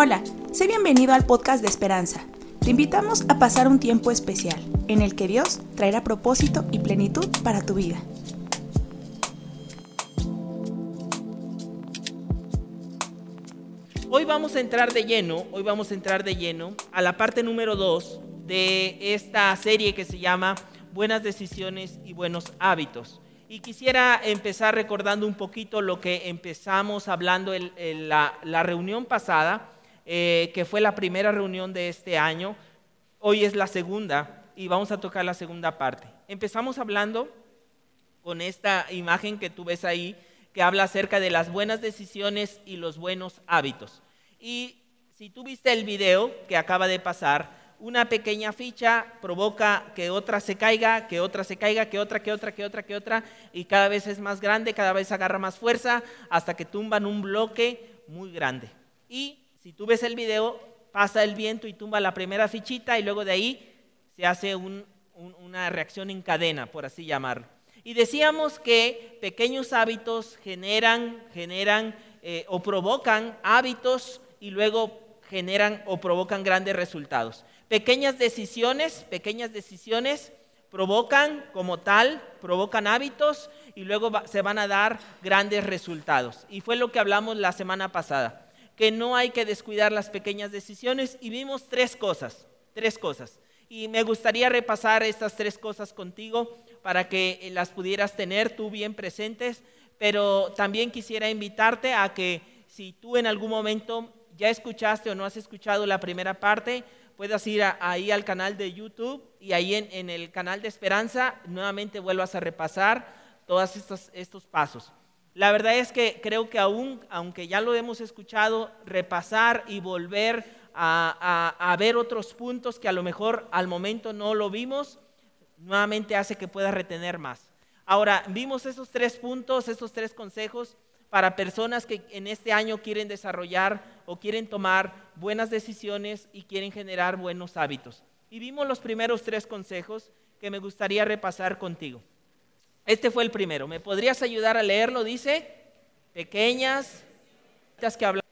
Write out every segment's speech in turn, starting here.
Hola, sé bienvenido al podcast de Esperanza. Te invitamos a pasar un tiempo especial en el que Dios traerá propósito y plenitud para tu vida. Hoy vamos a entrar de lleno, hoy vamos a entrar de lleno a la parte número 2 de esta serie que se llama Buenas decisiones y buenos hábitos. Y quisiera empezar recordando un poquito lo que empezamos hablando en, la, reunión pasada, eh, que fue la primera reunión de este año. Hoy es la segunda y vamos a tocar la segunda parte. Empezamos hablando con esta imagen que tú ves ahí, que habla acerca de las buenas decisiones y los buenos hábitos. Y si tú viste el video que acaba de pasar, una pequeña ficha provoca que otra se caiga, que otra se caiga, que otra, que otra, que otra, que otra, y cada vez es más grande, cada vez agarra más fuerza, hasta que tumban un bloque muy grande. Y si tú ves el video, pasa el viento y tumba la primera fichita y luego de ahí se hace una reacción en cadena, por así llamarlo. Y decíamos que pequeños hábitos generan, generan eh, o provocan hábitos y luego generan o provocan grandes resultados. Pequeñas decisiones, pequeñas decisiones provocan como tal, provocan hábitos y luego se van a dar grandes resultados. Y fue lo que hablamos la semana pasada, que no hay que descuidar las pequeñas decisiones y vimos tres cosas, tres cosas. Y me gustaría repasar estas tres cosas contigo para que las pudieras tener tú bien presentes, pero también quisiera invitarte a que si tú en algún momento ya escuchaste o no has escuchado la primera parte, puedas ir ahí al canal de YouTube y ahí en, el canal de Esperanza nuevamente vuelvas a repasar todos estos pasos. La verdad es que creo que aún, aunque ya lo hemos escuchado, repasar y volver a, a, ver otros puntos que a lo mejor al momento no lo vimos, nuevamente hace que puedas retener más. Ahora, vimos esos tres puntos, esos tres consejos para personas que en este año quieren desarrollar o quieren tomar buenas decisiones y quieren generar buenos hábitos. Y vimos los primeros tres consejos que me gustaría repasar contigo. Este fue el primero. ¿Me podrías ayudar a leerlo? Dice, pequeñas que hablan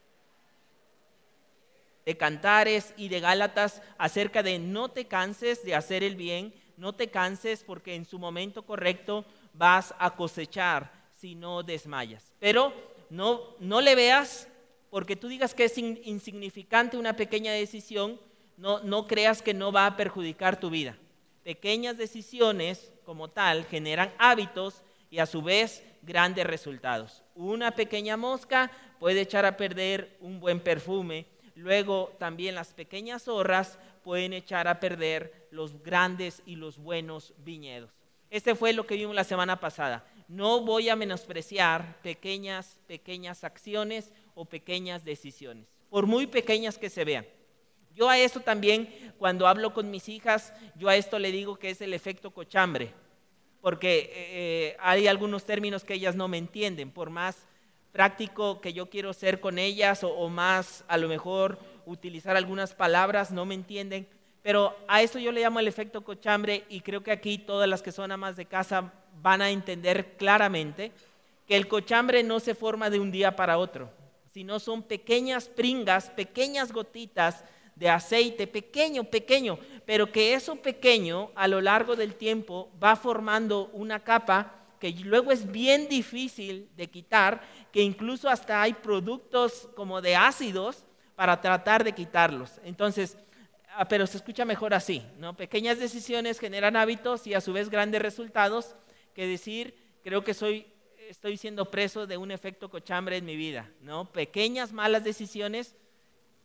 de cantares y de gálatas acerca de no te canses de hacer el bien, no te canses porque en su momento correcto vas a cosechar si no desmayas. Pero no, no le veas porque tú digas que es insignificante una pequeña decisión, no, no creas que no va a perjudicar tu vida. Pequeñas decisiones como tal generan hábitos y a su vez grandes resultados. Una pequeña mosca puede echar a perder un buen perfume. Luego también las pequeñas zorras pueden echar a perder los grandes y los buenos viñedos. Este fue lo que vimos la semana pasada no voy a menospreciar pequeñas, pequeñas acciones o pequeñas decisiones, por muy pequeñas que se vean. Yo a esto también, cuando hablo con mis hijas, yo a esto le digo que es el efecto cochambre, porque eh, eh, hay algunos términos que ellas no me entienden, por más práctico que yo quiero ser con ellas o, o más a lo mejor utilizar algunas palabras, no me entienden. Pero a eso yo le llamo el efecto cochambre y creo que aquí todas las que son amas de casa van a entender claramente que el cochambre no se forma de un día para otro, sino son pequeñas pringas, pequeñas gotitas de aceite, pequeño, pequeño, pero que eso pequeño a lo largo del tiempo va formando una capa que luego es bien difícil de quitar, que incluso hasta hay productos como de ácidos para tratar de quitarlos. Entonces, ah, pero se escucha mejor así, ¿no? Pequeñas decisiones generan hábitos y a su vez grandes resultados que decir, creo que soy, estoy siendo preso de un efecto cochambre en mi vida, ¿no? Pequeñas malas decisiones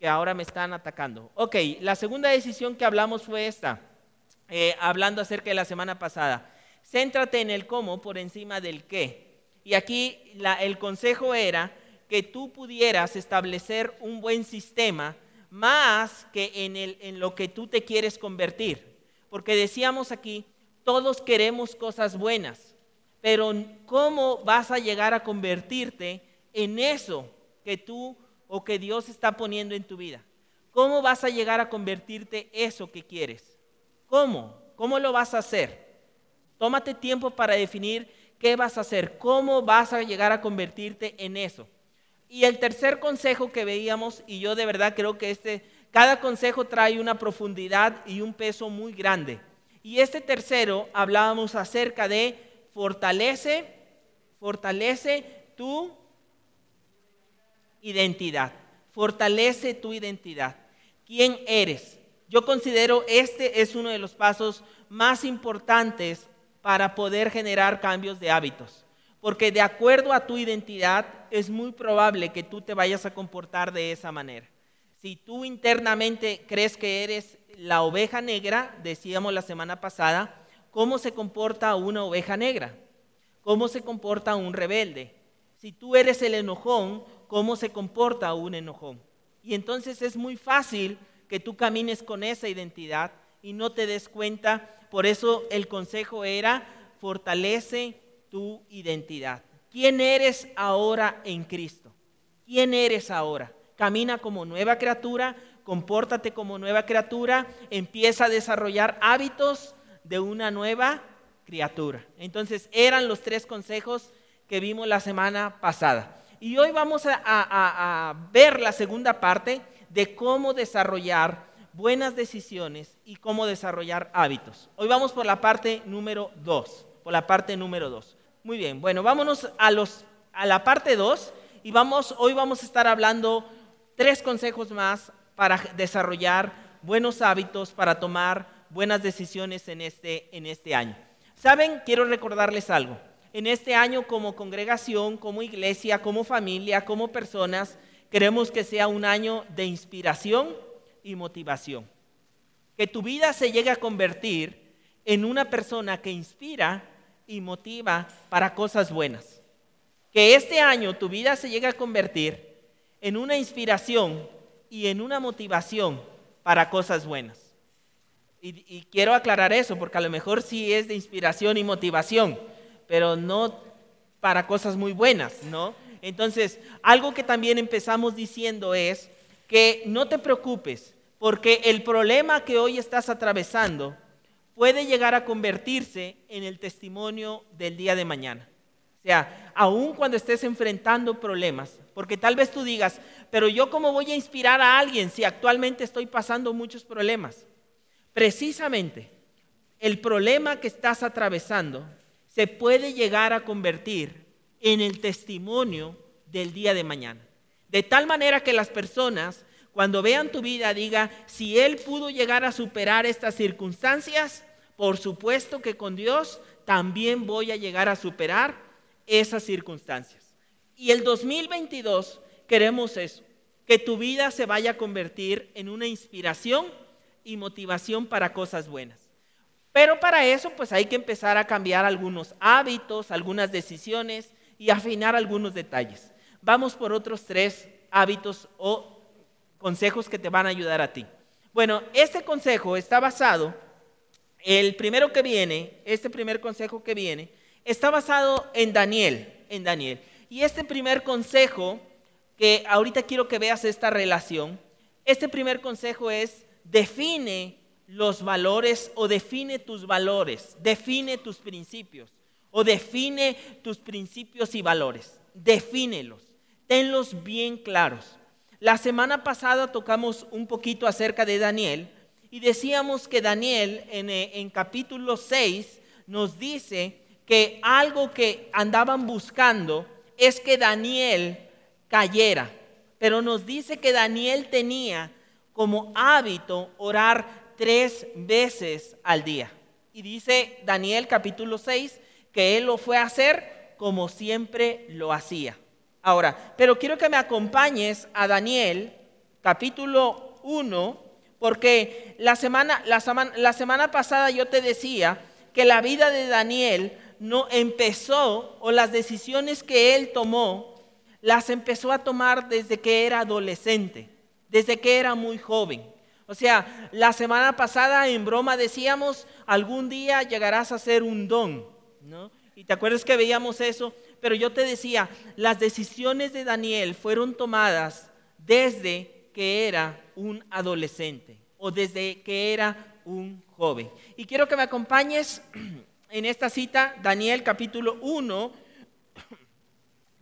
que ahora me están atacando. Ok, la segunda decisión que hablamos fue esta, eh, hablando acerca de la semana pasada. Céntrate en el cómo por encima del qué. Y aquí el consejo era que tú pudieras establecer un buen sistema más que en, el, en lo que tú te quieres convertir. Porque decíamos aquí todos queremos cosas buenas, pero ¿cómo vas a llegar a convertirte en eso que tú o que Dios está poniendo en tu vida? ¿Cómo vas a llegar a convertirte eso que quieres? ¿Cómo? ¿Cómo lo vas a hacer? Tómate tiempo para definir qué vas a hacer, cómo vas a llegar a convertirte en eso. Y el tercer consejo que veíamos, y yo de verdad creo que este, cada consejo trae una profundidad y un peso muy grande. Y este tercero hablábamos acerca de fortalece, fortalece tu identidad. Fortalece tu identidad. ¿Quién eres? Yo considero este es uno de los pasos más importantes para poder generar cambios de hábitos. Porque de acuerdo a tu identidad es muy probable que tú te vayas a comportar de esa manera. Si tú internamente crees que eres la oveja negra, decíamos la semana pasada, ¿cómo se comporta una oveja negra? ¿Cómo se comporta un rebelde? Si tú eres el enojón, ¿cómo se comporta un enojón? Y entonces es muy fácil que tú camines con esa identidad y no te des cuenta. Por eso el consejo era, fortalece tu identidad. ¿Quién eres ahora en Cristo? ¿Quién eres ahora? Camina como nueva criatura, compórtate como nueva criatura, empieza a desarrollar hábitos de una nueva criatura. Entonces eran los tres consejos que vimos la semana pasada. Y hoy vamos a, ver la segunda parte de cómo desarrollar buenas decisiones y cómo desarrollar hábitos. Hoy vamos por la parte número dos, por la parte número dos. Muy bien, bueno, vámonos a, los, a la parte dos y vamos, hoy vamos a estar hablando tres consejos más para desarrollar buenos hábitos, para tomar buenas decisiones en este, en este año. Saben, quiero recordarles algo. En este año como congregación, como iglesia, como familia, como personas, Queremos que sea un año de inspiración y motivación. Que tu vida se llegue a convertir en una persona que inspira y motiva para cosas buenas. Que este año tu vida se llegue a convertir en una inspiración y en una motivación para cosas buenas. Y, quiero aclarar eso, porque a lo mejor sí es de inspiración y motivación, pero no para cosas muy buenas, ¿no? Entonces, algo que también empezamos diciendo es que no te preocupes, porque el problema que hoy estás atravesando puede llegar a convertirse en el testimonio del día de mañana. O sea, aun cuando estés enfrentando problemas, porque tal vez tú digas, pero yo cómo voy a inspirar a alguien si actualmente estoy pasando muchos problemas. Precisamente, el problema que estás atravesando se puede llegar a convertir en el testimonio del día de mañana. De tal manera que las personas, cuando vean tu vida, digan, si Él pudo llegar a superar estas circunstancias, por supuesto que con Dios también voy a llegar a superar esas circunstancias. Y el 2022 queremos eso, que tu vida se vaya a convertir en una inspiración y motivación para cosas buenas. Pero para eso pues hay que empezar a cambiar algunos hábitos, algunas decisiones y afinar algunos detalles. Vamos por otros tres hábitos o consejos que te van a ayudar a ti. Bueno, este consejo está basado, el primero que viene, este primer consejo que viene, está basado en Daniel, en Daniel. Y este primer consejo, que ahorita quiero que veas esta relación, este primer consejo es, define los valores o define tus valores, define tus principios o define tus principios y valores. Defínelos. Tenlos bien claros. La semana pasada tocamos un poquito acerca de Daniel y decíamos que Daniel en, eh, en capítulo 6 nos dice que algo que andaban buscando es que Daniel cayera. Pero nos dice que Daniel tenía como hábito orar tres veces al día. Y dice Daniel capítulo 6 que él lo fue a hacer como siempre lo hacía. Ahora, pero quiero que me acompañes a Daniel, capítulo 1, porque la semana, la, la semana pasada yo te decía que la vida de Daniel no empezó, o las decisiones que él tomó, las empezó a tomar desde que era adolescente, desde que era muy joven. O sea, la semana pasada en broma decíamos, algún día llegarás a ser un don. Y te acuerdas que veíamos eso, pero yo te decía, las decisiones de Daniel fueron tomadas desde que era un adolescente o desde que era un joven. Y quiero que me acompañes en esta cita, Daniel capítulo 1,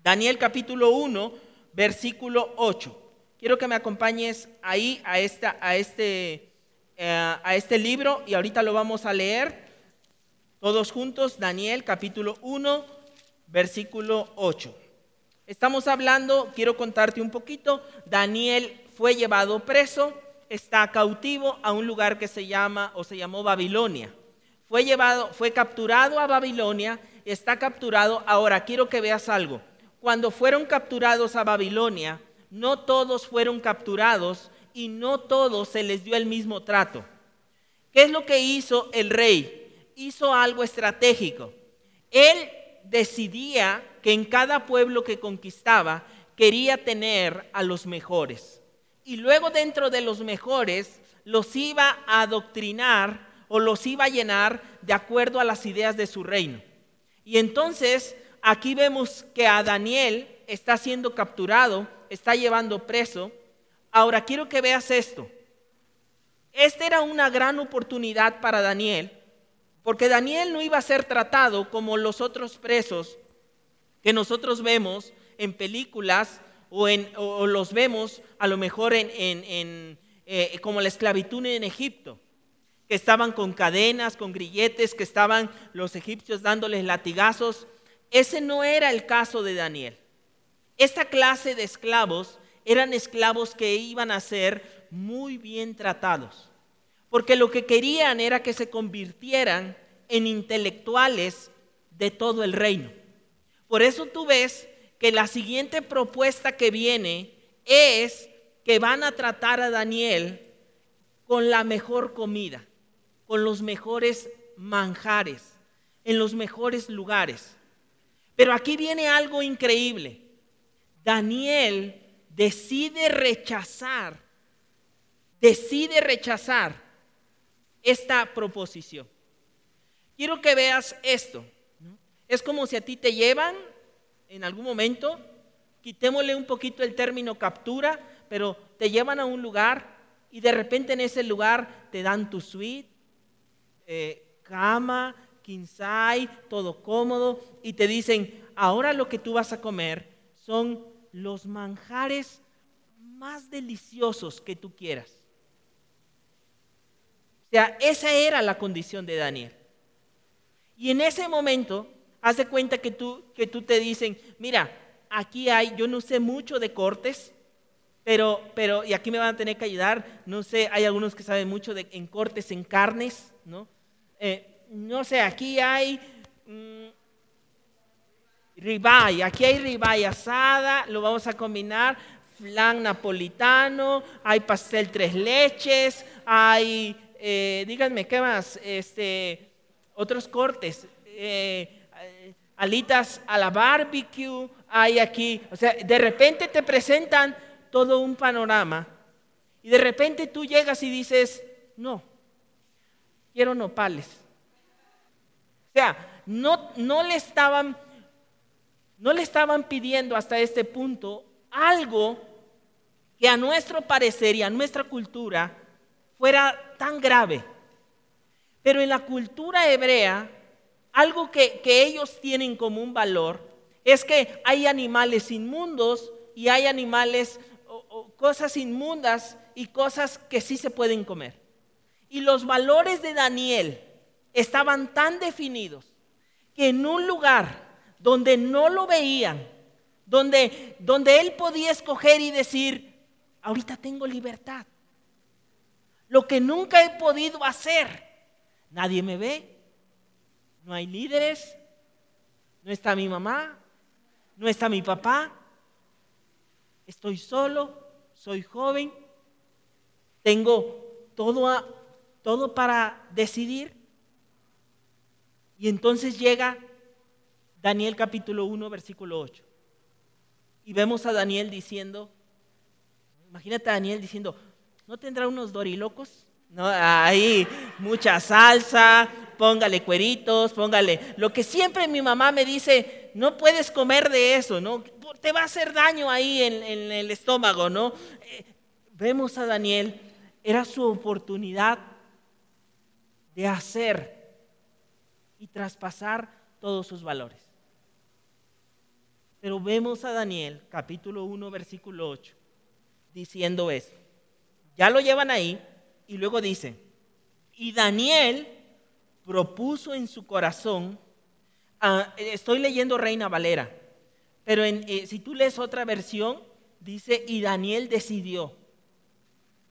Daniel capítulo 1, versículo 8. Quiero que me acompañes ahí a, a, este, eh, a este libro y ahorita lo vamos a leer todos juntos. Daniel capítulo 1, versículo 8. Estamos hablando, quiero contarte un poquito, Daniel fue llevado preso, está cautivo a un lugar que se llama o se llamó Babilonia. Fue llevado, fue capturado a Babilonia, está capturado. Ahora quiero que veas algo. Cuando fueron capturados a Babilonia, no todos fueron capturados y no todos se les dio el mismo trato. ¿Qué es lo que hizo el rey? Hizo algo estratégico. Él decidía que en cada pueblo que conquistaba quería tener a los mejores. Y luego dentro de los mejores los iba a adoctrinar o los iba a llenar de acuerdo a las ideas de su reino. Y entonces aquí vemos que a Daniel está siendo capturado está llevando preso. Ahora quiero que veas esto. Esta era una gran oportunidad para Daniel, porque Daniel no iba a ser tratado como los otros presos que nosotros vemos en películas o, en, los vemos a lo mejor en, eh, como la esclavitud en Egipto, que estaban con cadenas, con grilletes, que estaban los egipcios dándoles latigazos. Ese no era el caso de Daniel. Esta clase de esclavos eran esclavos que iban a ser muy bien tratados, porque lo que querían era que se convirtieran en intelectuales de todo el reino. Por eso tú ves que la siguiente propuesta que viene es que van a tratar a Daniel con la mejor comida, con los mejores manjares, en los mejores lugares. Pero aquí viene algo increíble. Daniel decide rechazar, decide rechazar esta proposición. Quiero que veas esto. Es como si a ti te llevan en algún momento, quitémosle un poquito el término captura, pero te llevan a un lugar y de repente en ese lugar te dan tu suite, eh, cama, quinsay, todo cómodo, y te dicen, ahora lo que tú vas a comer son los manjares más deliciosos que tú quieras. O sea, esa era la condición de Daniel. Y en ese momento, haz de cuenta que tú, que tú te dicen, mira, aquí hay, yo no sé mucho de cortes, pero, pero, y aquí me van a tener que ayudar, no sé, hay algunos que saben mucho de, en cortes, en carnes, ¿no? Eh, no sé, aquí hay mm, ribeye. Aquí hay ribeye asada, lo vamos a combinar. Flan napolitano, hay pastel tres leches, hay, eh, díganme, ¿qué más? Este, otros cortes, eh, alitas a la barbecue, hay aquí, o sea, de repente te presentan todo un panorama y de repente tú llegas y dices, no, quiero nopales. O sea, no, no le estaban no le estaban pidiendo hasta este punto algo que a nuestro parecer y a nuestra cultura fuera tan grave. Pero en la cultura hebrea, algo que, ellos tienen como un valor es que hay animales inmundos y hay animales o cosas inmundas y cosas que sí se pueden comer. Y los valores de Daniel estaban tan definidos que en un lugar donde no lo veían, donde, donde él podía escoger y decir, ahorita tengo libertad. Lo que nunca he podido hacer, nadie me ve, no hay líderes, no está mi mamá, no está mi papá, estoy solo, soy joven, tengo todo, todo para decidir. Y entonces llega Daniel capítulo 1, versículo 8. Y vemos a Daniel diciendo, imagínate a Daniel diciendo, ¿no tendrá unos dorilocos? No, ahí mucha salsa, póngale cueritos, póngale. Lo que siempre mi mamá me dice, no puedes comer de eso, ¿no? Te va a hacer daño ahí en, en el estómago, ¿no? Eh, vemos a Daniel, era su oportunidad de hacer y traspasar todos sus valores. Pero vemos a Daniel, capítulo 1, versículo 8, diciendo esto. Ya lo llevan ahí y luego dice, y Daniel propuso en su corazón, estoy leyendo Reina Valera, pero eh, si tú lees otra versión, dice, y Daniel decidió.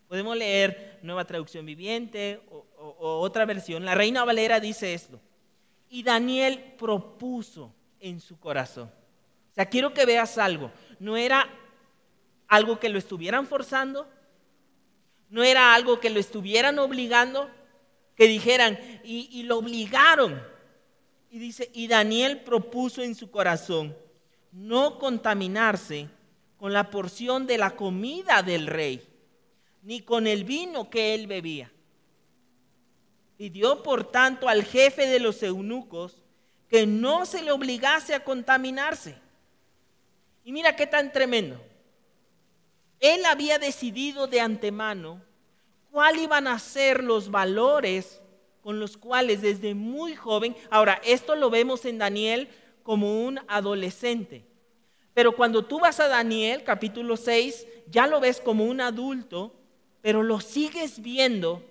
Podemos leer Nueva Traducción Viviente o otra versión. La Reina Valera dice esto. Y Daniel propuso en su corazón. Quiero que veas algo. No era algo que lo estuvieran forzando, no era algo que lo estuvieran obligando, que dijeran, y, lo obligaron. Y dice, y Daniel propuso en su corazón no contaminarse con la porción de la comida del rey, ni con el vino que él bebía. Pidió por tanto al jefe de los eunucos que no se le obligase a contaminarse. Y mira qué tan tremendo. Él había decidido de antemano cuál iban a ser los valores con los cuales desde muy joven, ahora esto lo vemos en Daniel como un adolescente, pero cuando tú vas a Daniel capítulo 6, ya lo ves como un adulto, pero lo sigues viendo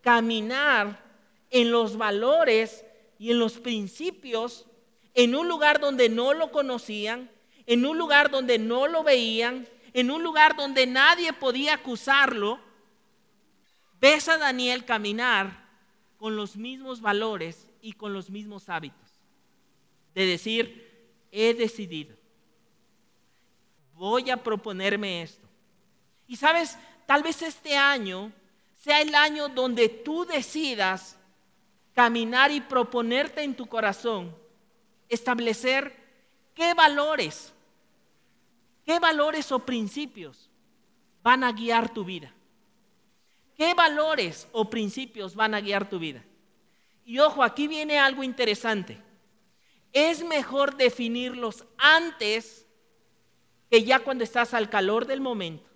caminar en los valores y en los principios en un lugar donde no lo conocían, en un lugar donde no lo veían, en un lugar donde nadie podía acusarlo, ves a Daniel caminar con los mismos valores y con los mismos hábitos. De decir, he decidido, voy a proponerme esto. Y sabes, tal vez este año sea el año donde tú decidas caminar y proponerte en tu corazón, establecer qué valores ¿Qué valores o principios van a guiar tu vida? ¿Qué valores o principios van a guiar tu vida? Y ojo, aquí viene algo interesante. Es mejor definirlos antes que ya cuando estás al calor del momento.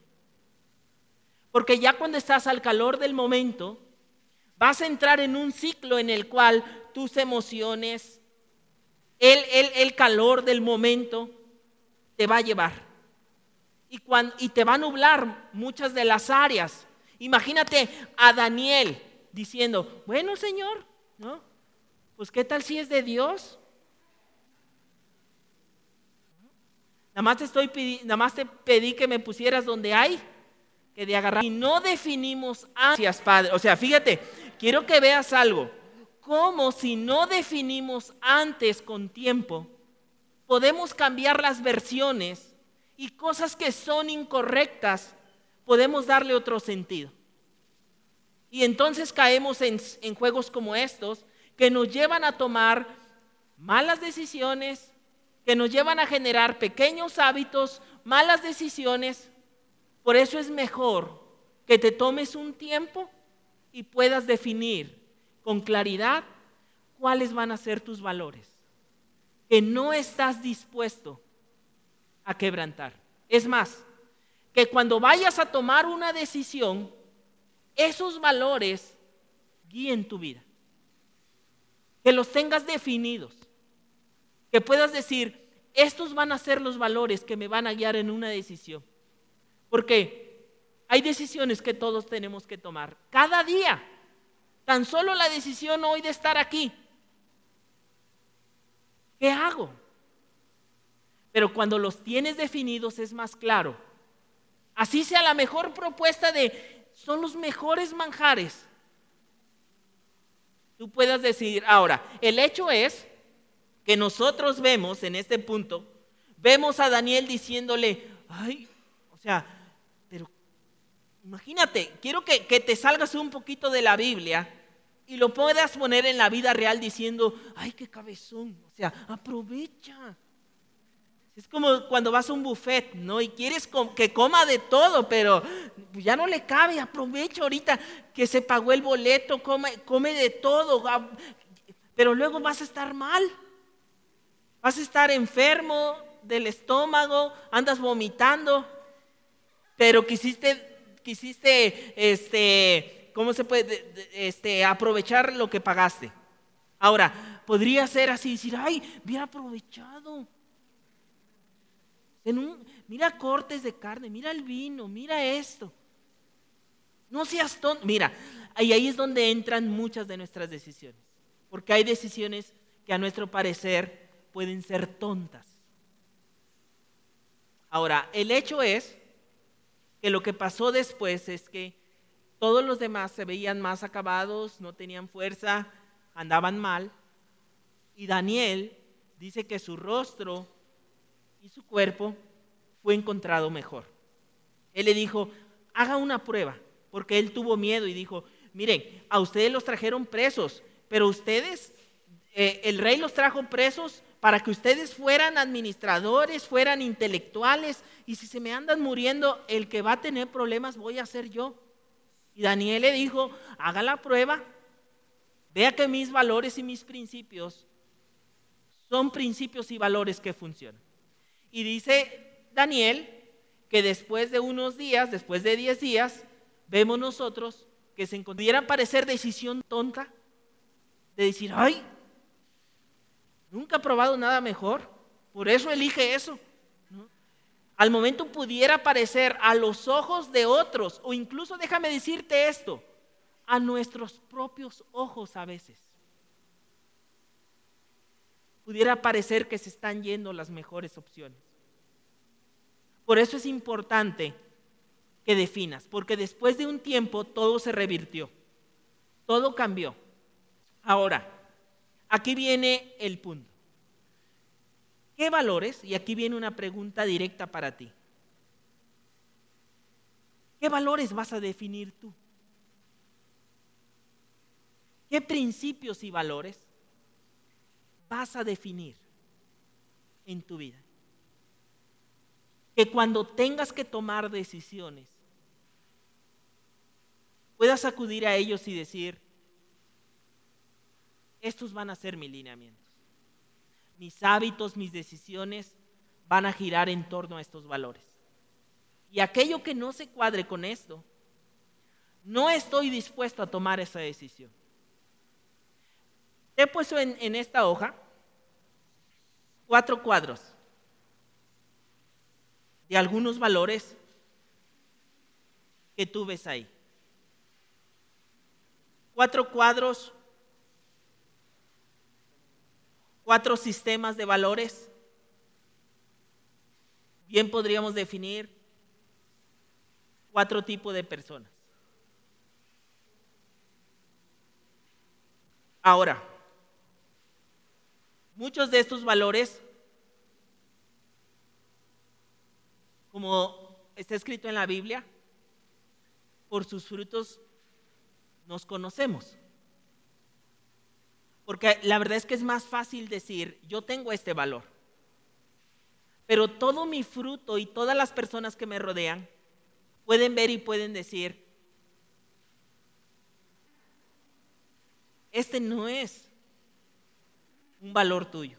Porque ya cuando estás al calor del momento, vas a entrar en un ciclo en el cual tus emociones, el, el calor del momento, te va a llevar y, te va a nublar muchas de las áreas. Imagínate a Daniel diciendo, bueno Señor, ¿no? Pues qué tal si es de Dios. Nada más te estoy nada más te pedí que me pusieras donde hay que de agarrar. Y no definimos ansias, Padre. O sea, fíjate, quiero que veas algo. Como si no definimos antes con tiempo, podemos cambiar las versiones y cosas que son incorrectas, podemos darle otro sentido. Y entonces caemos en, juegos como estos que nos llevan a tomar malas decisiones, que nos llevan a generar pequeños hábitos, malas decisiones. Por eso es mejor que te tomes un tiempo y puedas definir con claridad cuáles van a ser tus valores. Que no estás dispuesto a quebrantar. Es más, que cuando vayas a tomar una decisión, esos valores guíen tu vida. Que los tengas definidos. Que puedas decir, estos van a ser los valores que me van a guiar en una decisión. Porque hay decisiones que todos tenemos que tomar. Cada día. Tan solo la decisión hoy de estar aquí. ¿Qué hago? Pero cuando los tienes definidos es más claro. Así sea la mejor propuesta de, son los mejores manjares. Tú puedas decir, ahora, el hecho es que nosotros vemos en este punto, vemos a Daniel diciéndole, ay, o sea, pero imagínate, quiero que, que te salgas un poquito de la Biblia y lo puedas poner en la vida real diciendo, ay, qué cabezón, o sea, aprovecha. Es como cuando vas a un buffet, ¿no? Y quieres que coma de todo, pero ya no le cabe. Aprovecha ahorita que se pagó el boleto, come, come de todo. Pero luego vas a estar mal. Vas a estar enfermo del estómago, andas vomitando. Pero quisiste, quisiste, este, ¿cómo se puede? Este, aprovechar lo que pagaste. Ahora, podría ser así, decir, ay, bien aprovechado mira cortes de carne, mira el vino, mira esto. No seas tonto. Mira, y ahí es donde entran muchas de nuestras decisiones. Porque hay decisiones que a nuestro parecer pueden ser tontas. Ahora, el hecho es que lo que pasó después es que todos los demás se veían más acabados, no tenían fuerza, andaban mal. Y Daniel dice que su rostro y su cuerpo fue encontrado mejor. Él le dijo, haga una prueba, porque él tuvo miedo y dijo, miren, a ustedes los trajeron presos, pero ustedes, eh, el rey los trajo presos para que ustedes fueran administradores, fueran intelectuales, y si se me andan muriendo, el que va a tener problemas voy a ser yo. Y Daniel le dijo, haga la prueba, vea que mis valores y mis principios son principios y valores que funcionan. Y dice Daniel que después de unos días, después de 10 días, vemos nosotros que se pudiera parecer decisión tonta de decir, ay, nunca he probado nada mejor, por eso elige eso. Al momento pudiera parecer a los ojos de otros, o incluso déjame decirte esto, a nuestros propios ojos a veces. Pudiera parecer que se están yendo las mejores opciones. Por eso es importante que definas, porque después de un tiempo todo se revirtió, todo cambió. Ahora, aquí viene el punto. ¿Qué valores? Y aquí viene una pregunta directa para ti. ¿Qué valores vas a definir tú? ¿Qué principios y valores vas a definir en tu vida? Que cuando tengas que tomar decisiones, puedas acudir a ellos y decir, estos van a ser mis lineamientos. Mis hábitos, mis decisiones van a girar en torno a estos valores. Y aquello que no se cuadre con esto, no estoy dispuesto a tomar esa decisión. He puesto en, en esta hoja cuatro cuadros de algunos valores que tú ves ahí cuatro cuadros, cuatro sistemas de valores. Bien podríamos definir cuatro tipos de personas. Ahora, muchos de estos valores, como está escrito en la Biblia, por sus frutos nos conocemos. Porque la verdad es que es más fácil decir, yo tengo este valor. Pero todo mi fruto y todas las personas que me rodean pueden ver y pueden decir, este no es un valor tuyo.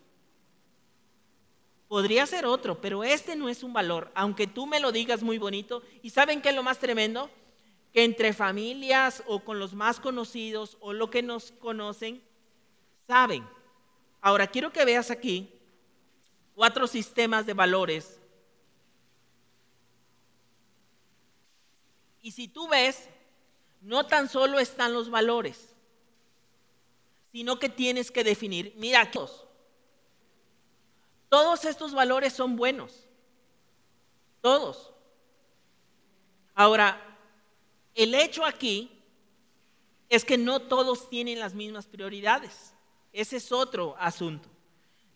Podría ser otro, pero este no es un valor, aunque tú me lo digas muy bonito. ¿Y saben qué es lo más tremendo? que entre familias o con los más conocidos o lo que nos conocen, saben. Ahora, quiero que veas aquí cuatro sistemas de valores. Y si tú ves, no tan solo están los valores, sino que tienes que definir, mira, todos, todos estos valores son buenos, todos. Ahora, el hecho aquí es que no todos tienen las mismas prioridades. Ese es otro asunto.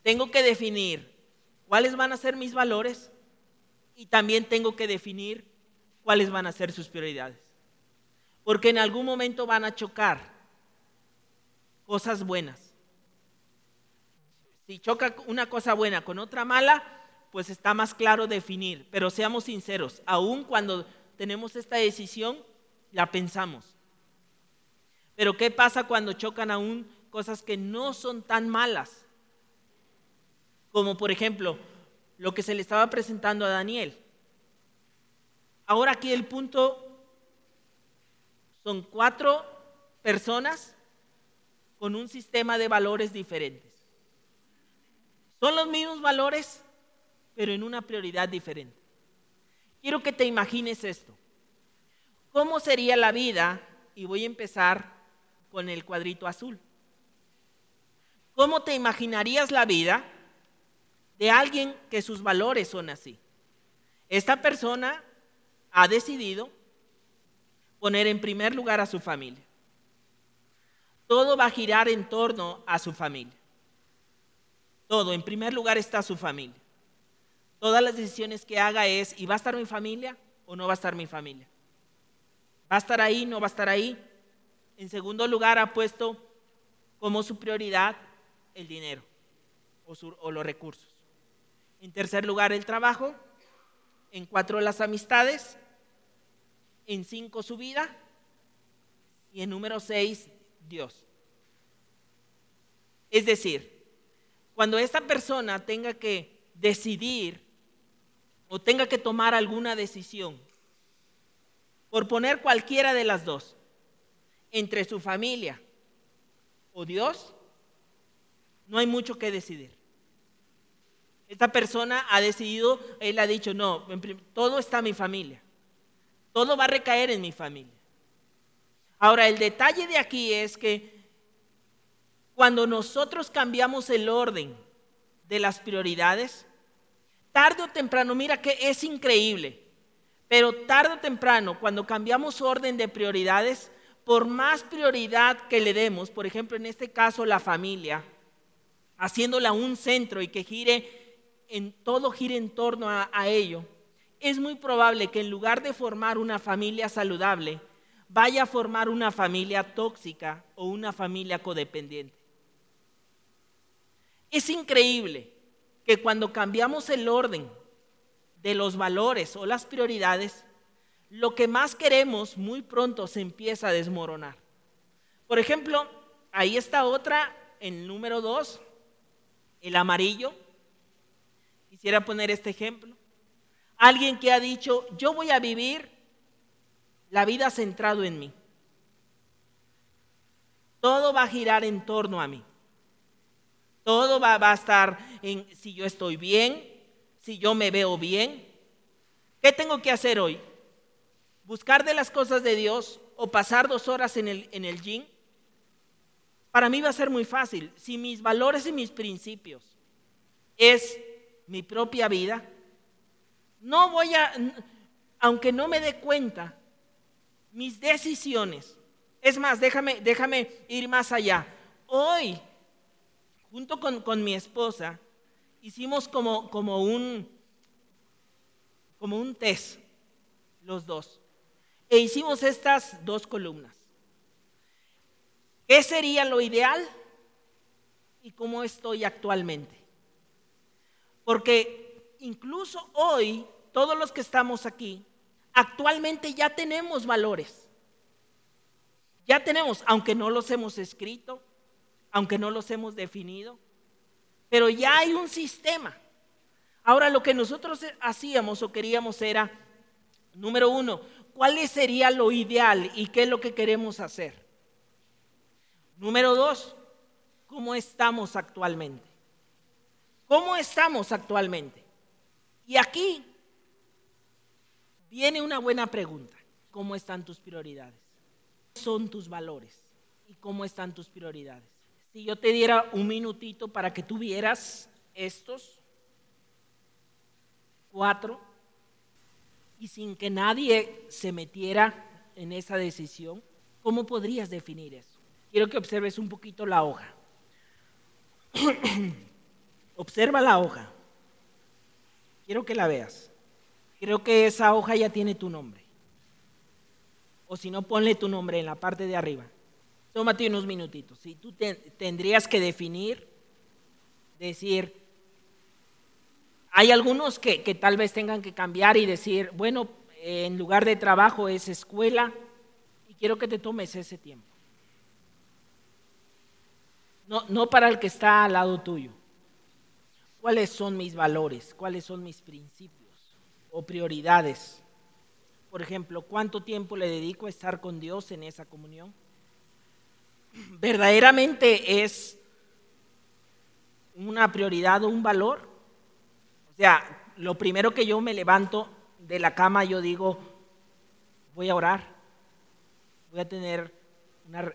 Tengo que definir cuáles van a ser mis valores y también tengo que definir cuáles van a ser sus prioridades. Porque en algún momento van a chocar cosas buenas. Si choca una cosa buena con otra mala, pues está más claro definir. Pero seamos sinceros, aun cuando tenemos esta decisión, la pensamos. Pero ¿qué pasa cuando chocan aún cosas que no son tan malas? Como por ejemplo lo que se le estaba presentando a Daniel. Ahora aquí el punto son cuatro personas con un sistema de valores diferentes. Son los mismos valores, pero en una prioridad diferente. Quiero que te imagines esto. ¿Cómo sería la vida? Y voy a empezar con el cuadrito azul. ¿Cómo te imaginarías la vida de alguien que sus valores son así? Esta persona ha decidido poner en primer lugar a su familia. Todo va a girar en torno a su familia. Todo, en primer lugar está su familia. Todas las decisiones que haga es, ¿y va a estar mi familia o no va a estar mi familia? ¿Va a estar ahí, no va a estar ahí? En segundo lugar ha puesto como su prioridad el dinero o, los recursos. En tercer lugar el trabajo. En cuatro las amistades. En cinco su vida. Y en número seis Dios. Es decir, cuando esta persona tenga que decidir o tenga que tomar alguna decisión, por poner cualquiera de las dos, entre su familia o Dios, no hay mucho que decidir. Esta persona ha decidido, él ha dicho, no, todo está en mi familia, todo va a recaer en mi familia. Ahora, el detalle de aquí es que cuando nosotros cambiamos el orden de las prioridades, tarde o temprano, mira que es increíble, pero tarde o temprano, cuando cambiamos orden de prioridades, por más prioridad que le demos, por ejemplo, en este caso la familia, haciéndola un centro y que gire en todo gire en torno a, a ello, es muy probable que en lugar de formar una familia saludable, vaya a formar una familia tóxica o una familia codependiente. Es increíble que cuando cambiamos el orden de los valores o las prioridades, lo que más queremos muy pronto se empieza a desmoronar. Por ejemplo, ahí está otra, el número dos, el amarillo. Quisiera poner este ejemplo. Alguien que ha dicho, yo voy a vivir la vida centrado en mí. Todo va a girar en torno a mí. Todo va, a estar en si yo estoy bien, si yo me veo bien. ¿Qué tengo que hacer hoy? ¿Buscar de las cosas de Dios o pasar dos horas en el, en el gym? Para mí va a ser muy fácil. Si mis valores y mis principios es mi propia vida, no voy a, aunque no me dé cuenta, mis decisiones. Es más, déjame, déjame ir más allá. Hoy junto con, mi esposa, hicimos como, como, un, como un test, los dos. E hicimos estas dos columnas. ¿Qué sería lo ideal y cómo estoy actualmente? Porque incluso hoy, todos los que estamos aquí, actualmente ya tenemos valores. Ya tenemos, aunque no los hemos escrito, aunque no los hemos definido, pero ya hay un sistema. Ahora lo que nosotros hacíamos o queríamos era, número uno, ¿cuál sería lo ideal y qué es lo que queremos hacer? Número dos, ¿cómo estamos actualmente? ¿Cómo estamos actualmente? Y aquí viene una buena pregunta. ¿Cómo están tus prioridades? ¿Son tus valores? ¿Y cómo están tus prioridades? Si yo te diera un minutito para que tuvieras estos cuatro y sin que nadie se metiera en esa decisión, ¿cómo podrías definir eso? Quiero que observes un poquito la hoja. Observa la hoja. Quiero que la veas. Creo que esa hoja ya tiene tu nombre. O si no, ponle tu nombre en la parte de arriba. Tómate unos minutitos. Si tú tendrías que definir, decir, hay algunos que, que tal vez tengan que cambiar y decir, bueno, en lugar de trabajo es escuela, y quiero que te tomes ese tiempo. No, no para el que está al lado tuyo. ¿Cuáles son mis valores? ¿Cuáles son mis principios o prioridades? Por ejemplo, ¿cuánto tiempo le dedico a estar con Dios en esa comunión? verdaderamente es una prioridad o un valor. O sea, lo primero que yo me levanto de la cama, yo digo, voy a orar, voy a tener una...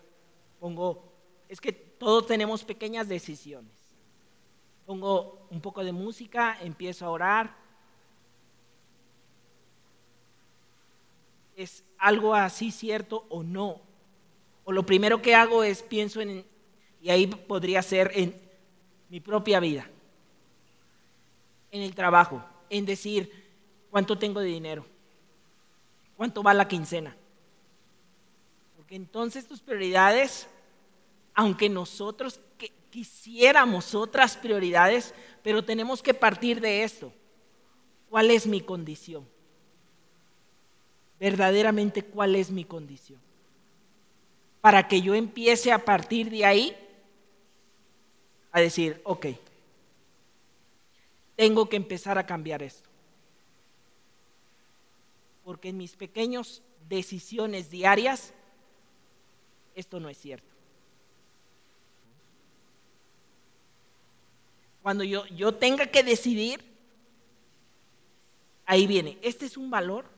Pongo, es que todos tenemos pequeñas decisiones. Pongo un poco de música, empiezo a orar. ¿Es algo así cierto o no? O lo primero que hago es pienso en, y ahí podría ser en mi propia vida, en el trabajo, en decir cuánto tengo de dinero, cuánto va la quincena. Porque entonces tus prioridades, aunque nosotros quisiéramos otras prioridades, pero tenemos que partir de esto. ¿Cuál es mi condición? Verdaderamente, ¿cuál es mi condición? Para que yo empiece a partir de ahí a decir, ok, tengo que empezar a cambiar esto. Porque en mis pequeñas decisiones diarias, esto no es cierto. Cuando yo, yo tenga que decidir, ahí viene, este es un valor.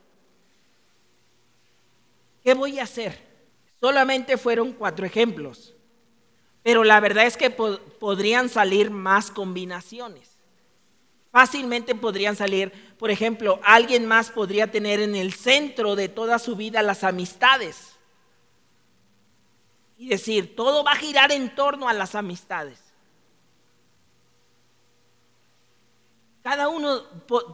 ¿Qué voy a hacer? Solamente fueron cuatro ejemplos. Pero la verdad es que podrían salir más combinaciones. Fácilmente podrían salir, por ejemplo, alguien más podría tener en el centro de toda su vida las amistades. Y decir, todo va a girar en torno a las amistades. Cada uno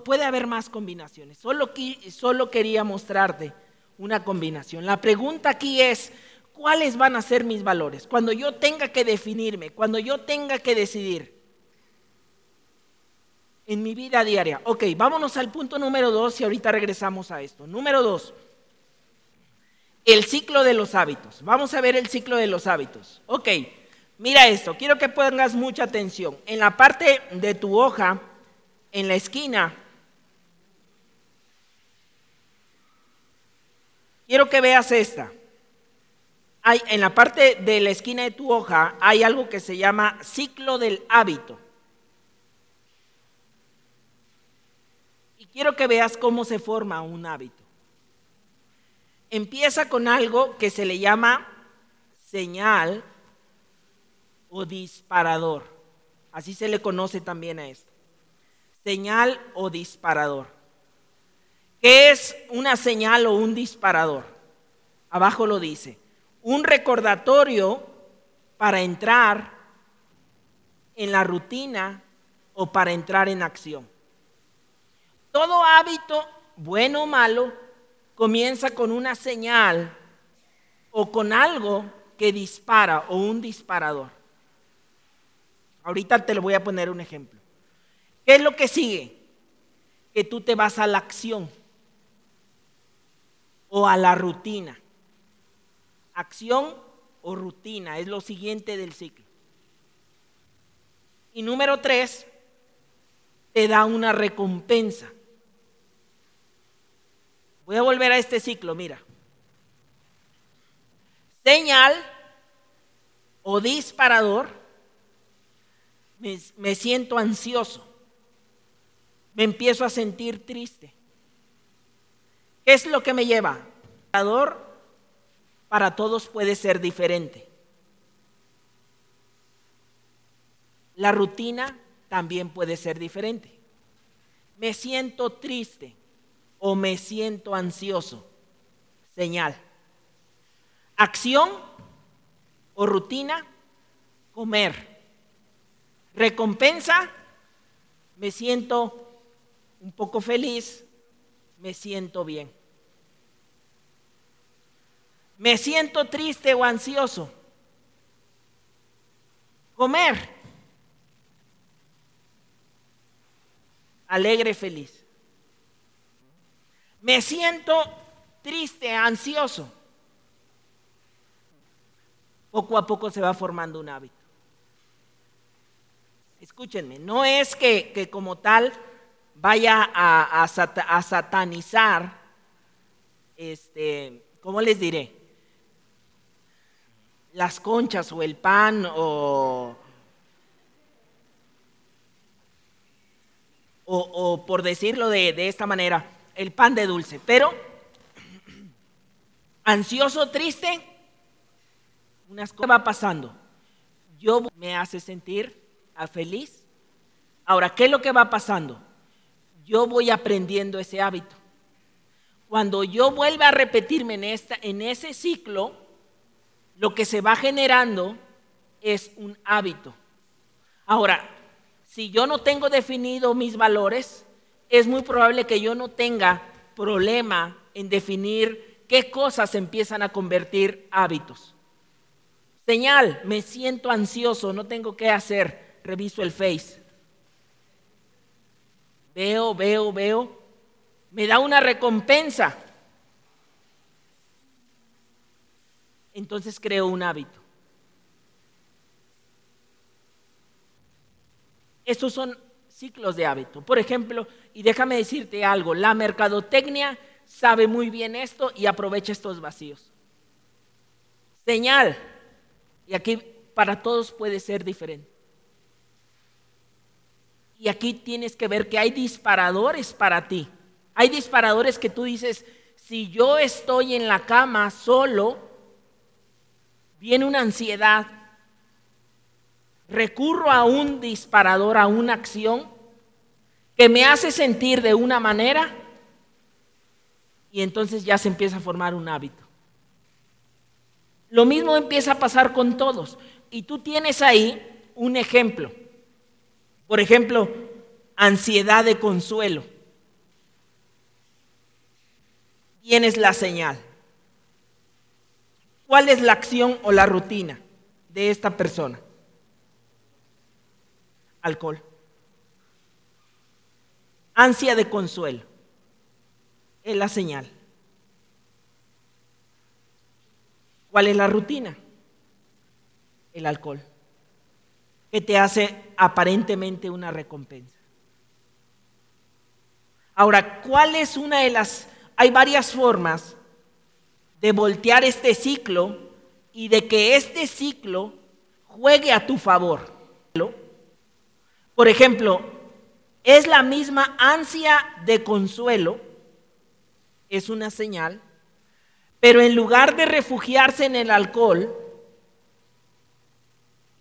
puede haber más combinaciones. Solo, solo quería mostrarte una combinación. La pregunta aquí es, cuáles van a ser mis valores, cuando yo tenga que definirme, cuando yo tenga que decidir en mi vida diaria. Ok, vámonos al punto número dos y ahorita regresamos a esto. Número dos, el ciclo de los hábitos. Vamos a ver el ciclo de los hábitos. Ok, mira esto, quiero que pongas mucha atención. En la parte de tu hoja, en la esquina, quiero que veas esta en la parte de la esquina de tu hoja hay algo que se llama ciclo del hábito. Y quiero que veas cómo se forma un hábito. Empieza con algo que se le llama señal o disparador. Así se le conoce también a esto. Señal o disparador. ¿Qué es una señal o un disparador? Abajo lo dice un recordatorio para entrar en la rutina o para entrar en acción. Todo hábito, bueno o malo, comienza con una señal o con algo que dispara o un disparador. Ahorita te lo voy a poner un ejemplo. ¿Qué es lo que sigue? Que tú te vas a la acción o a la rutina acción o rutina, es lo siguiente del ciclo. Y número tres, te da una recompensa. Voy a volver a este ciclo, mira. Señal o disparador, me, me siento ansioso, me empiezo a sentir triste. ¿Qué es lo que me lleva? Disparador para todos puede ser diferente. La rutina también puede ser diferente. Me siento triste o me siento ansioso. Señal. Acción o rutina, comer. Recompensa, me siento un poco feliz, me siento bien me siento triste o ansioso. Comer. Alegre, feliz. Me siento triste, ansioso. Poco a poco se va formando un hábito. Escúchenme, no es que, como tal vaya a, satanizar, este, ¿cómo les diré? las conchas o el pan o, o, por decirlo de, de esta manera, el pan de dulce. Pero ansioso, triste, unas cosas va pasando. Yo me hace sentir a feliz. Ahora, ¿qué es lo que va pasando? Yo voy aprendiendo ese hábito. Cuando yo vuelva a repetirme en, esta, en ese ciclo, lo que se va generando es un hábito. Ahora, si yo no tengo definido mis valores, es muy probable que yo no tenga problema en definir qué cosas empiezan a convertir hábitos. Señal, me siento ansioso, no tengo qué hacer, reviso el Face. Veo, veo, veo, me da una recompensa. Entonces creo un hábito. Estos son ciclos de hábito. Por ejemplo, y déjame decirte algo, la mercadotecnia sabe muy bien esto y aprovecha estos vacíos. Señal, y aquí para todos puede ser diferente. Y aquí tienes que ver que hay disparadores para ti. Hay disparadores que tú dices, si yo estoy en la cama solo, viene una ansiedad, recurro a un disparador, a una acción que me hace sentir de una manera y entonces ya se empieza a formar un hábito. Lo mismo empieza a pasar con todos. Y tú tienes ahí un ejemplo. Por ejemplo, ansiedad de consuelo. Tienes la señal. ¿Cuál es la acción o la rutina de esta persona? Alcohol. Ansia de consuelo. Es la señal. ¿Cuál es la rutina? El alcohol, que te hace aparentemente una recompensa. Ahora, ¿cuál es una de las... Hay varias formas de voltear este ciclo y de que este ciclo juegue a tu favor. Por ejemplo, es la misma ansia de consuelo, es una señal pero en lugar de refugiarse en el alcohol,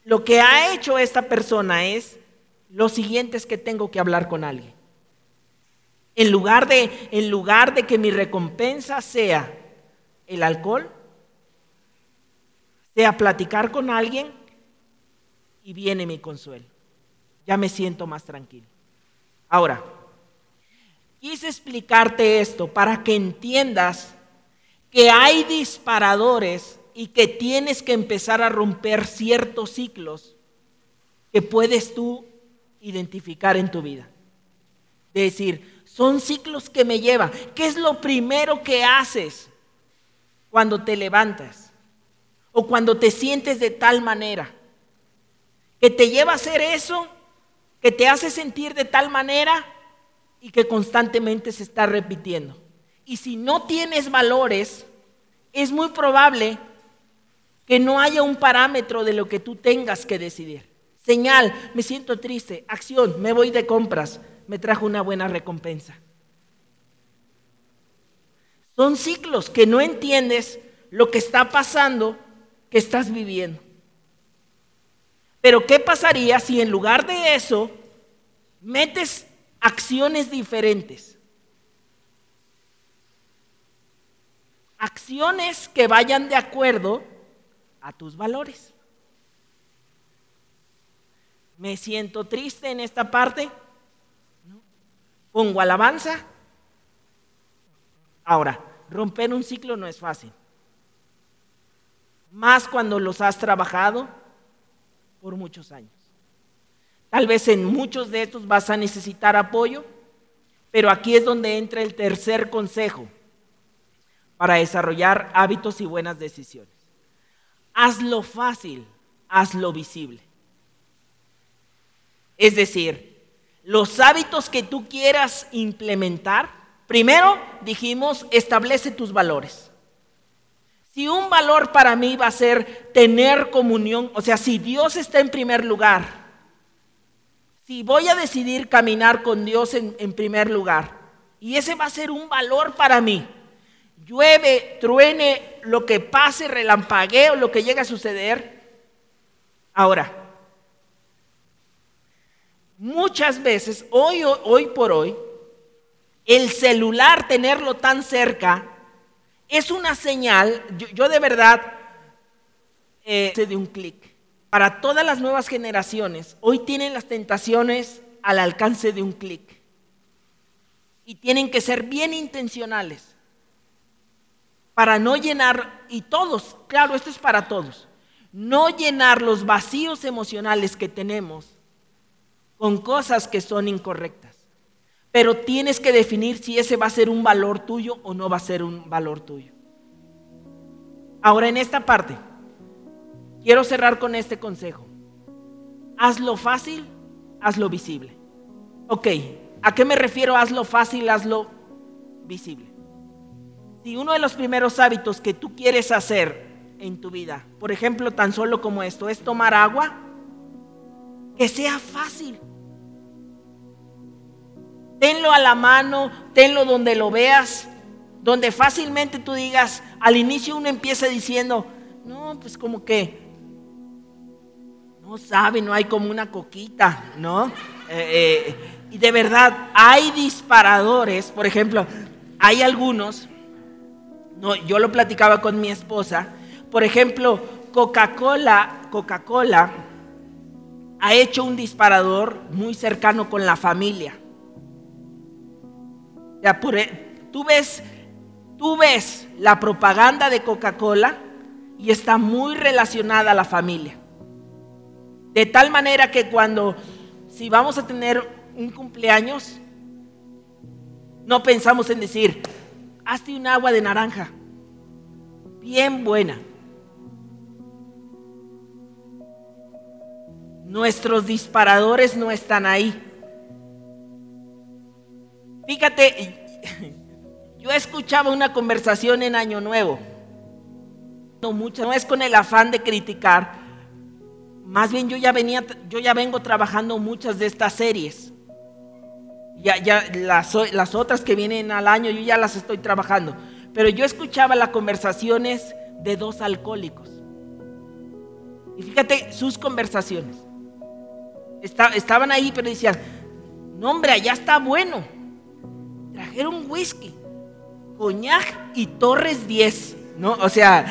lo que ha hecho esta persona es lo siguiente es que tengo que hablar con alguien. En lugar de, en lugar de que mi recompensa sea el alcohol, sea platicar con alguien y viene mi consuelo. Ya me siento más tranquilo. Ahora, quise explicarte esto para que entiendas que hay disparadores y que tienes que empezar a romper ciertos ciclos que puedes tú identificar en tu vida. De decir, son ciclos que me llevan. ¿Qué es lo primero que haces cuando te levantas? O cuando te sientes de tal manera. Que te lleva a hacer eso, que te hace sentir de tal manera y que constantemente se está repitiendo. Y si no tienes valores, es muy probable que no haya un parámetro de lo que tú tengas que decidir. Señal, me siento triste. Acción, me voy de compras. Me trajo una buena recompensa. Son ciclos que no entiendes lo que está pasando, que estás viviendo. Pero ¿qué pasaría si en lugar de eso metes acciones diferentes? acciones que vayan de acuerdo a tus valores. Me siento triste en esta parte. Pongo alabanza. Ahora, romper un ciclo no es fácil. Más cuando los has trabajado por muchos años. Tal vez en muchos de estos vas a necesitar apoyo, pero aquí es donde entra el tercer consejo para desarrollar hábitos y buenas decisiones. Hazlo fácil, hazlo visible. Es decir, los hábitos que tú quieras implementar, primero dijimos, establece tus valores. Si un valor para mí va a ser tener comunión, o sea, si Dios está en primer lugar, si voy a decidir caminar con Dios en primer lugar, y ese va a ser un valor para mí, llueve, truene, lo que pase, relampagueo, lo que llegue a suceder. Ahora, muchas veces, hoy, hoy por hoy, el celular, tenerlo tan cerca, es una señal, yo, de verdad, eh, de un clic. Para todas las nuevas generaciones, hoy tienen las tentaciones al alcance de un clic. Y tienen que ser bien intencionales para no llenar, y todos, claro, esto es para todos, no llenar los vacíos emocionales que tenemos con cosas que son incorrectas. Pero tienes que definir si ese va a ser un valor tuyo o no va a ser un valor tuyo. Ahora en esta parte, quiero cerrar con este consejo. Hazlo fácil, hazlo visible. Ok, ¿a qué me refiero? Hazlo fácil, hazlo visible. Si uno de los primeros hábitos que tú quieres hacer en tu vida, por ejemplo, tan solo como esto, es tomar agua, que sea fácil. Tenlo a la mano, tenlo donde lo veas, donde fácilmente tú digas, al inicio uno empieza diciendo, no, pues como que, no sabe, no hay como una coquita, ¿no? Eh, eh, y de verdad, hay disparadores, por ejemplo, hay algunos no, yo lo platicaba con mi esposa. Por ejemplo, Coca-Cola, Coca-Cola ha hecho un disparador muy cercano con la familia. Ya, e, tú ves, tú ves la propaganda de Coca-Cola y está muy relacionada a la familia. De tal manera que cuando, si vamos a tener un cumpleaños, no pensamos en decir, hazte un agua de naranja, bien buena. Nuestros disparadores no están ahí. Fíjate, yo escuchaba una conversación en Año Nuevo. No, mucho, no es con el afán de criticar. Más bien yo ya venía, yo ya vengo trabajando muchas de estas series. Ya, ya las, otras que vienen al año, yo ya las estoy trabajando. Pero yo escuchaba las conversaciones de dos alcohólicos. Y fíjate sus conversaciones. estaban ahí, pero decían, no hombre, allá está bueno. Trajeron whisky, coñac y Torres 10. ¿no? O sea,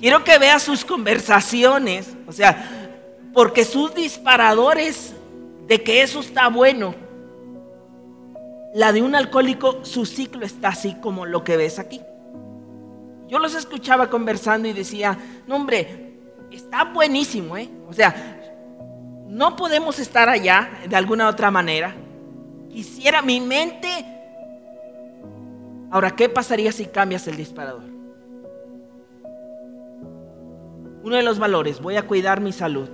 quiero que veas sus conversaciones. O sea, porque sus disparadores de que eso está bueno. La de un alcohólico, su ciclo está así como lo que ves aquí. Yo los escuchaba conversando y decía, no hombre, está buenísimo, ¿eh? O sea, no podemos estar allá de alguna otra manera. Quisiera mi mente... Ahora, ¿qué pasaría si cambias el disparador? Uno de los valores, voy a cuidar mi salud.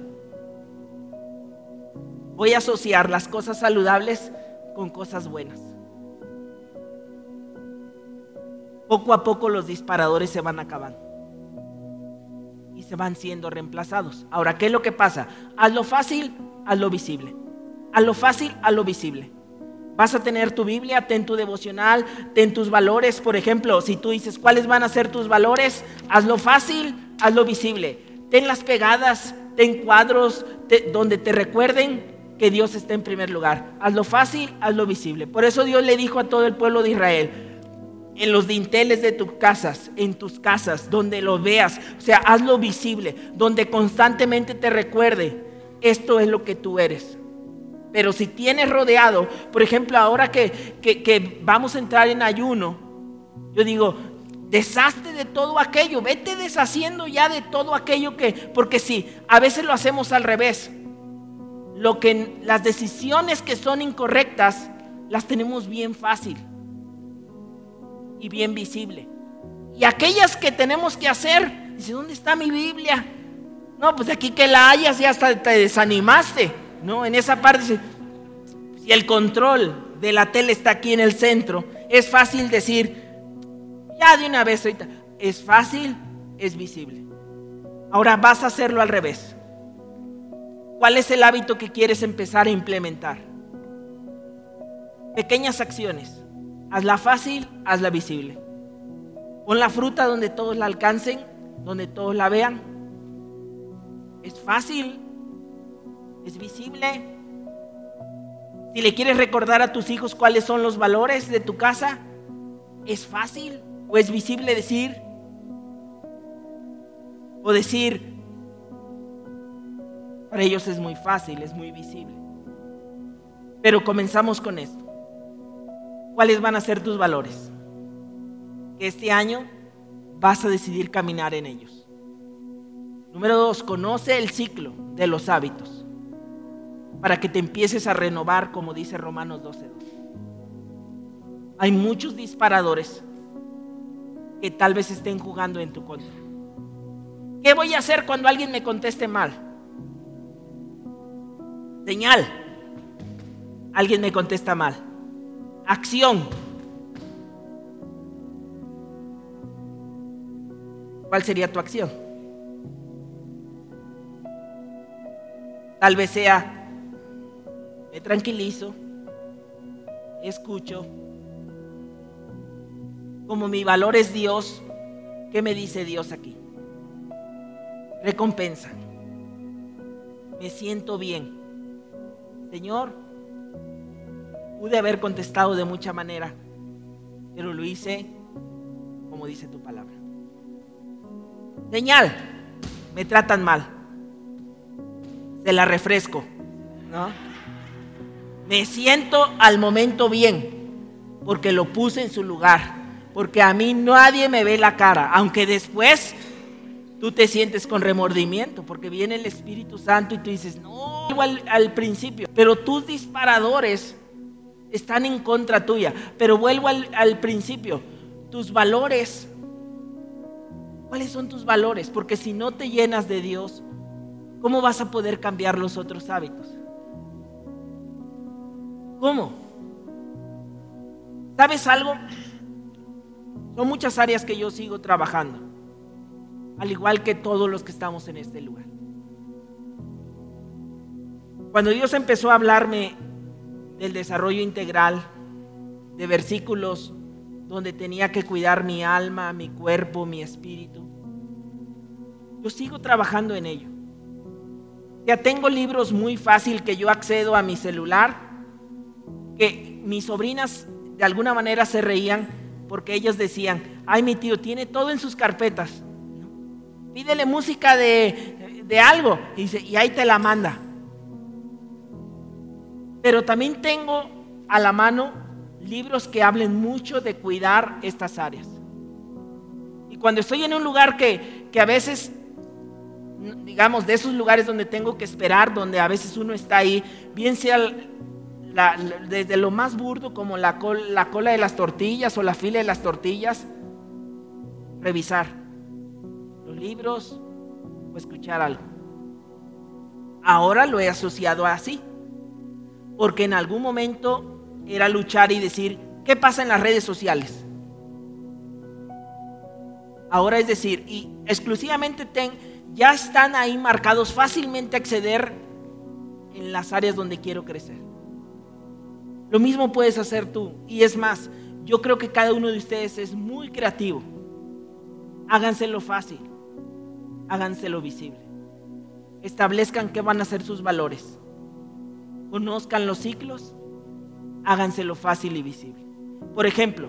Voy a asociar las cosas saludables con cosas buenas. Poco a poco los disparadores se van acabando y se van siendo reemplazados. Ahora, ¿qué es lo que pasa? Hazlo fácil, hazlo visible. Hazlo fácil, hazlo visible. Vas a tener tu Biblia, ten tu devocional, ten tus valores. Por ejemplo, si tú dices, ¿cuáles van a ser tus valores? Hazlo fácil, hazlo visible. Tenlas pegadas, ten cuadros donde te recuerden que Dios esté en primer lugar. Hazlo fácil, hazlo visible. Por eso Dios le dijo a todo el pueblo de Israel, en los dinteles de tus casas, en tus casas, donde lo veas, o sea, hazlo visible, donde constantemente te recuerde, esto es lo que tú eres. Pero si tienes rodeado, por ejemplo, ahora que, que vamos a entrar en ayuno, yo digo, deshazte de todo aquello, vete deshaciendo ya de todo aquello que, porque sí, a veces lo hacemos al revés lo que las decisiones que son incorrectas las tenemos bien fácil y bien visible. Y aquellas que tenemos que hacer, dice, ¿dónde está mi Biblia? No, pues aquí que la hayas y hasta te desanimaste, ¿no? En esa parte, si el control de la tele está aquí en el centro, es fácil decir, ya de una vez ahorita, es fácil, es visible. Ahora vas a hacerlo al revés. ¿Cuál es el hábito que quieres empezar a implementar? Pequeñas acciones. Hazla fácil, hazla visible. Pon la fruta donde todos la alcancen, donde todos la vean. Es fácil, es visible. Si le quieres recordar a tus hijos cuáles son los valores de tu casa, es fácil o es visible decir, o decir, para ellos es muy fácil, es muy visible. Pero comenzamos con esto. ¿Cuáles van a ser tus valores? Que este año vas a decidir caminar en ellos. Número dos, conoce el ciclo de los hábitos para que te empieces a renovar, como dice Romanos 12.2. Hay muchos disparadores que tal vez estén jugando en tu contra. ¿Qué voy a hacer cuando alguien me conteste mal? Señal. Alguien me contesta mal. Acción. ¿Cuál sería tu acción? Tal vez sea, me tranquilizo, escucho. Como mi valor es Dios, ¿qué me dice Dios aquí? Recompensa. Me siento bien. Señor, pude haber contestado de mucha manera, pero lo hice como dice tu palabra. Señal, me tratan mal. Se la refresco. ¿no? Me siento al momento bien, porque lo puse en su lugar, porque a mí nadie me ve la cara, aunque después tú te sientes con remordimiento, porque viene el Espíritu Santo y tú dices, no, igual al principio, pero tus disparadores están en contra tuya. Pero vuelvo al principio, tus valores ¿Cuáles son tus valores? Porque si no te llenas de Dios, ¿cómo vas a poder cambiar los otros hábitos? ¿Cómo? ¿Sabes algo? Son muchas áreas que yo sigo trabajando, al igual que todos los que estamos en este lugar. Cuando Dios empezó a hablarme del desarrollo integral, de versículos donde tenía que cuidar mi alma, mi cuerpo, mi espíritu. Yo sigo trabajando en ello. Ya tengo libros muy fácil que yo accedo a mi celular, que mis sobrinas de alguna manera se reían porque ellas decían, ay mi tío tiene todo en sus carpetas. Pídele música de, de algo y, y ahí te la manda. Pero también tengo a la mano libros que hablen mucho de cuidar estas áreas. Y cuando estoy en un lugar que, que a veces, digamos, de esos lugares donde tengo que esperar, donde a veces uno está ahí, bien sea desde lo más burdo como la, la cola de las tortillas o la fila de las tortillas, revisar los libros o escuchar algo. Ahora lo he asociado así, porque en algún momento era luchar y decir, ¿qué pasa en las redes sociales? Ahora es decir, y exclusivamente ten, ya están ahí marcados fácilmente acceder en las áreas donde quiero crecer. Lo mismo puedes hacer tú. Y es más, yo creo que cada uno de ustedes es muy creativo. Háganselo fácil, háganselo visible. Establezcan qué van a ser sus valores. Conozcan los ciclos háganselo fácil y visible. Por ejemplo,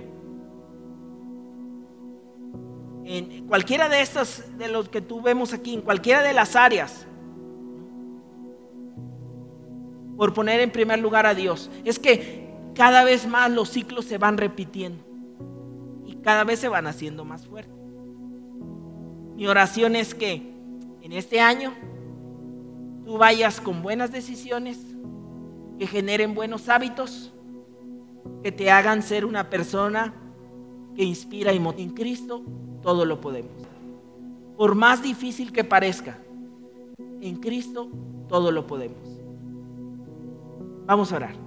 en cualquiera de estas, de los que tú vemos aquí, en cualquiera de las áreas, por poner en primer lugar a Dios, es que cada vez más los ciclos se van repitiendo y cada vez se van haciendo más fuertes. Mi oración es que en este año tú vayas con buenas decisiones que generen buenos hábitos que te hagan ser una persona que inspira y motiva. En Cristo todo lo podemos. Por más difícil que parezca, en Cristo todo lo podemos. Vamos a orar.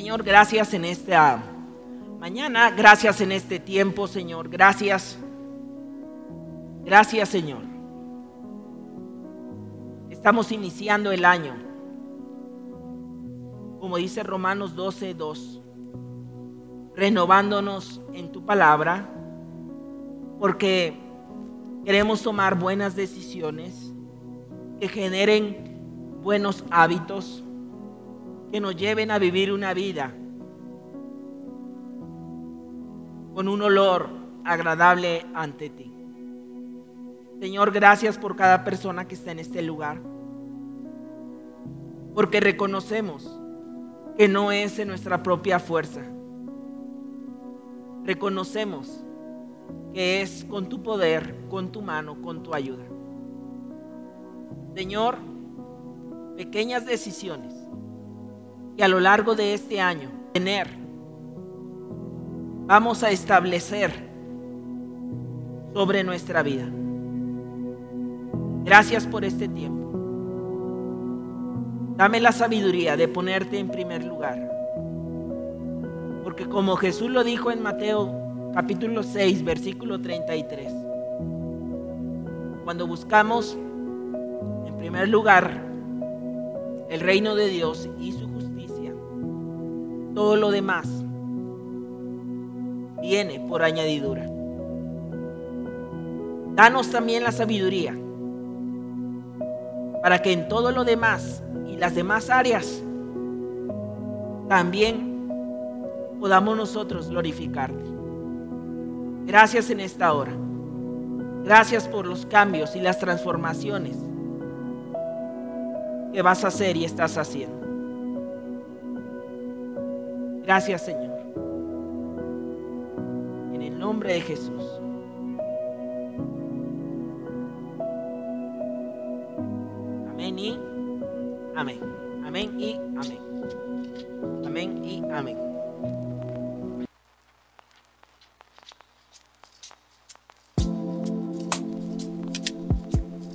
Señor, gracias en esta mañana, gracias en este tiempo, Señor, gracias. Gracias, Señor. Estamos iniciando el año. Como dice Romanos 12, 2. Renovándonos en tu palabra. Porque queremos tomar buenas decisiones que generen buenos hábitos, que nos lleven a vivir una vida con un olor agradable ante ti. Señor, gracias por cada persona que está en este lugar. Porque reconocemos que no es en nuestra propia fuerza. Reconocemos que es con tu poder, con tu mano, con tu ayuda. Señor, pequeñas decisiones que a lo largo de este año tener, vamos a establecer sobre nuestra vida. Gracias por este tiempo. Dame la sabiduría de ponerte en primer lugar. Porque como Jesús lo dijo en Mateo capítulo 6, versículo 33, cuando buscamos en primer lugar el reino de Dios y todo lo demás viene por añadidura. Danos también la sabiduría para que en todo lo demás y las demás áreas también podamos nosotros glorificarte. Gracias en esta hora. Gracias por los cambios y las transformaciones que vas a hacer y estás haciendo. Gracias Señor. En el nombre de Jesús. Amén y amén. Amén y amén. Amén y amén.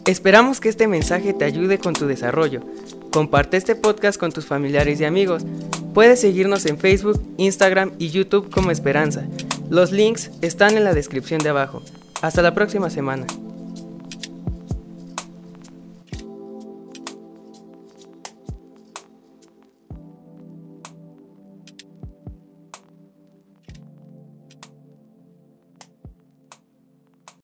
Esperamos que este mensaje te ayude con tu desarrollo. Comparte este podcast con tus familiares y amigos. Puedes seguirnos en Facebook, Instagram y YouTube como Esperanza. Los links están en la descripción de abajo. Hasta la próxima semana.